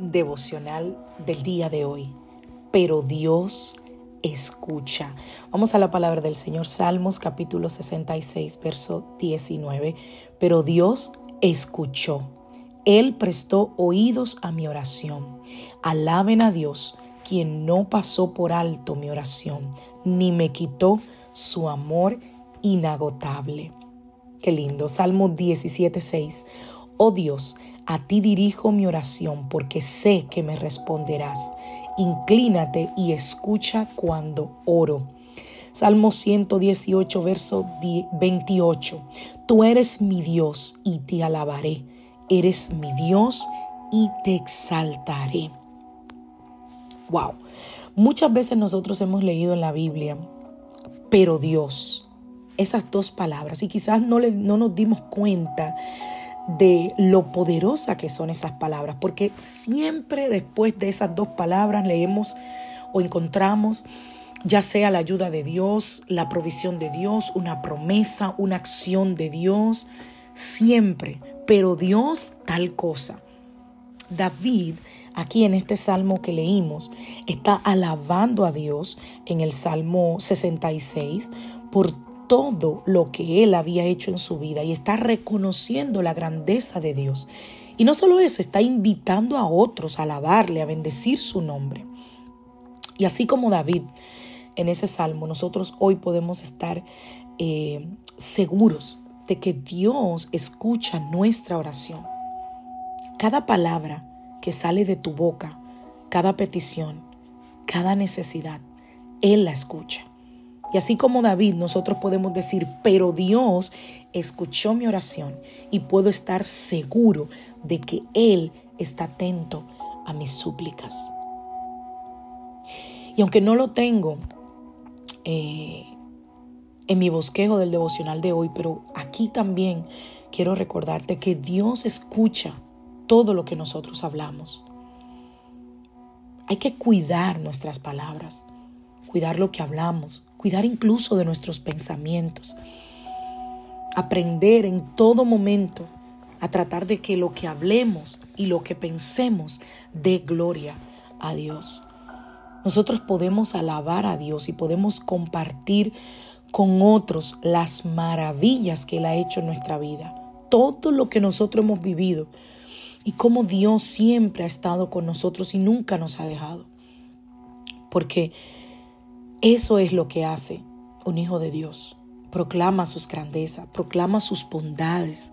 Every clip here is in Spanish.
Devocional del día de hoy. Pero Dios escucha. Vamos a la palabra del Señor, Salmos capítulo 66, verso 19. Pero Dios escuchó. Él prestó oídos a mi oración. Alaben a Dios, quien no pasó por alto mi oración, ni me quitó su amor inagotable. Qué lindo. Salmo 17, 6. Oh Dios, a ti dirijo mi oración porque sé que me responderás. Inclínate y escucha cuando oro. Salmo 118, verso 28. Tú eres mi Dios y te alabaré. Eres mi Dios y te exaltaré. Wow. Muchas veces nosotros hemos leído en la Biblia, pero Dios, esas dos palabras, y quizás no, le, no nos dimos cuenta de lo poderosa que son esas palabras, porque siempre después de esas dos palabras leemos o encontramos ya sea la ayuda de Dios, la provisión de Dios, una promesa, una acción de Dios, siempre, pero Dios tal cosa. David, aquí en este salmo que leímos, está alabando a Dios en el Salmo 66 por todo lo que él había hecho en su vida y está reconociendo la grandeza de Dios. Y no solo eso, está invitando a otros a alabarle, a bendecir su nombre. Y así como David en ese salmo, nosotros hoy podemos estar eh, seguros de que Dios escucha nuestra oración. Cada palabra que sale de tu boca, cada petición, cada necesidad, Él la escucha. Y así como David, nosotros podemos decir, pero Dios escuchó mi oración y puedo estar seguro de que Él está atento a mis súplicas. Y aunque no lo tengo eh, en mi bosquejo del devocional de hoy, pero aquí también quiero recordarte que Dios escucha todo lo que nosotros hablamos. Hay que cuidar nuestras palabras cuidar lo que hablamos, cuidar incluso de nuestros pensamientos. Aprender en todo momento a tratar de que lo que hablemos y lo que pensemos dé gloria a Dios. Nosotros podemos alabar a Dios y podemos compartir con otros las maravillas que Él ha hecho en nuestra vida, todo lo que nosotros hemos vivido y cómo Dios siempre ha estado con nosotros y nunca nos ha dejado. Porque eso es lo que hace un hijo de Dios. Proclama sus grandezas, proclama sus bondades.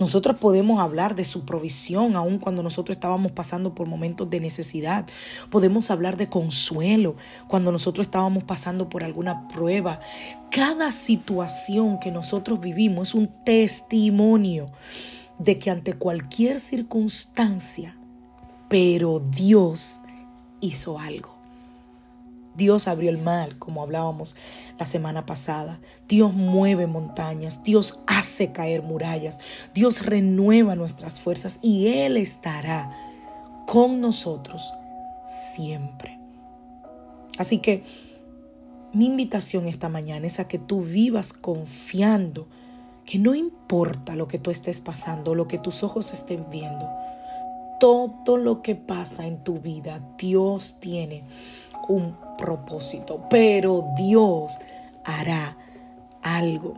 Nosotros podemos hablar de su provisión aun cuando nosotros estábamos pasando por momentos de necesidad. Podemos hablar de consuelo cuando nosotros estábamos pasando por alguna prueba. Cada situación que nosotros vivimos es un testimonio de que ante cualquier circunstancia, pero Dios hizo algo. Dios abrió el mar, como hablábamos la semana pasada. Dios mueve montañas, Dios hace caer murallas, Dios renueva nuestras fuerzas y Él estará con nosotros siempre. Así que mi invitación esta mañana es a que tú vivas confiando que no importa lo que tú estés pasando, lo que tus ojos estén viendo, todo lo que pasa en tu vida, Dios tiene un propósito, pero Dios hará algo.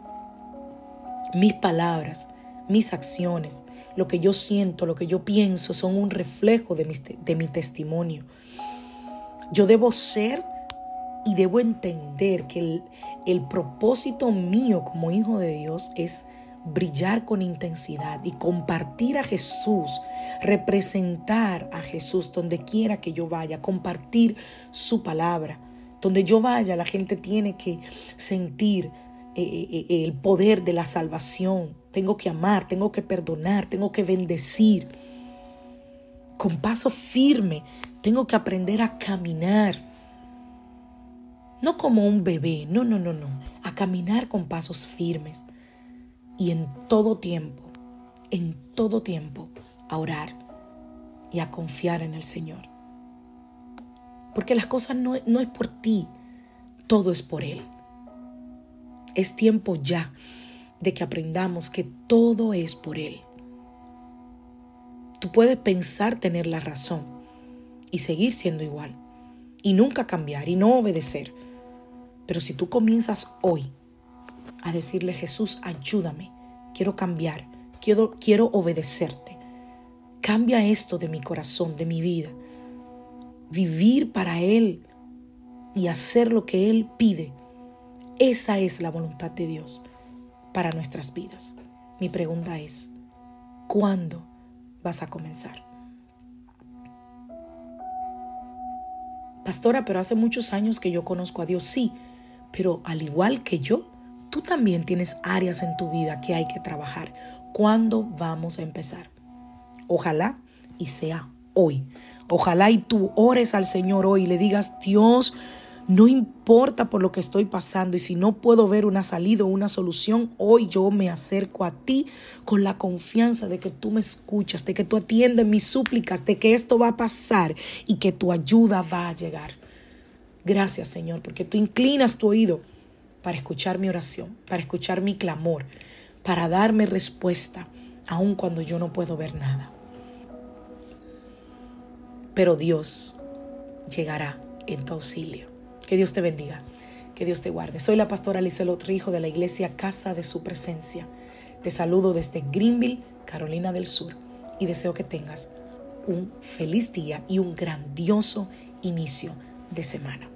Mis palabras, mis acciones, lo que yo siento, lo que yo pienso son un reflejo de mi, testimonio. Yo debo ser y debo entender que el propósito mío como hijo de Dios es brillar con intensidad y compartir a Jesús, representar a Jesús donde quiera que yo vaya, compartir su palabra. Donde yo vaya, la gente tiene que sentir eh, eh, eh, el poder de la salvación. Tengo que amar, tengo que perdonar, tengo que bendecir. Con paso firme, tengo que aprender a caminar. No como un bebé, no, no, no, no. A caminar con pasos firmes. Y en todo tiempo, en todo tiempo, a orar y a confiar en el Señor. Porque las cosas no, no es por ti, todo es por Él. Es tiempo ya de que aprendamos que todo es por Él. Tú puedes pensar tener la razón y seguir siendo igual y nunca cambiar y no obedecer. Pero si tú comienzas hoy a decirle, Jesús, ayúdame, quiero cambiar, quiero, quiero obedecerte, cambia esto de mi corazón, de mi vida, vivir para Él y hacer lo que Él pide, esa es la voluntad de Dios para nuestras vidas. Mi pregunta es, ¿cuándo vas a comenzar? Pastora, pero hace muchos años que yo conozco a Dios, sí, pero al igual que yo, tú también tienes áreas en tu vida que hay que trabajar. ¿Cuándo vamos a empezar? Ojalá y sea hoy. Ojalá y tú ores al Señor hoy y le digas, Dios, no importa por lo que estoy pasando y si no puedo ver una salida o una solución, hoy yo me acerco a ti con la confianza de que tú me escuchas, de que tú atiendes mis súplicas, de que esto va a pasar y que tu ayuda va a llegar. Gracias Señor, porque tú inclinas tu oído para escuchar mi oración, para escuchar mi clamor, para darme respuesta, aun cuando yo no puedo ver nada. Pero Dios llegará en tu auxilio. Que Dios te bendiga. Que Dios te guarde. Soy la pastora Lizelot Rijo de la iglesia Casa de Su Presencia. Te saludo desde Greenville, Carolina del Sur, y deseo que tengas un feliz día y un grandioso inicio de semana.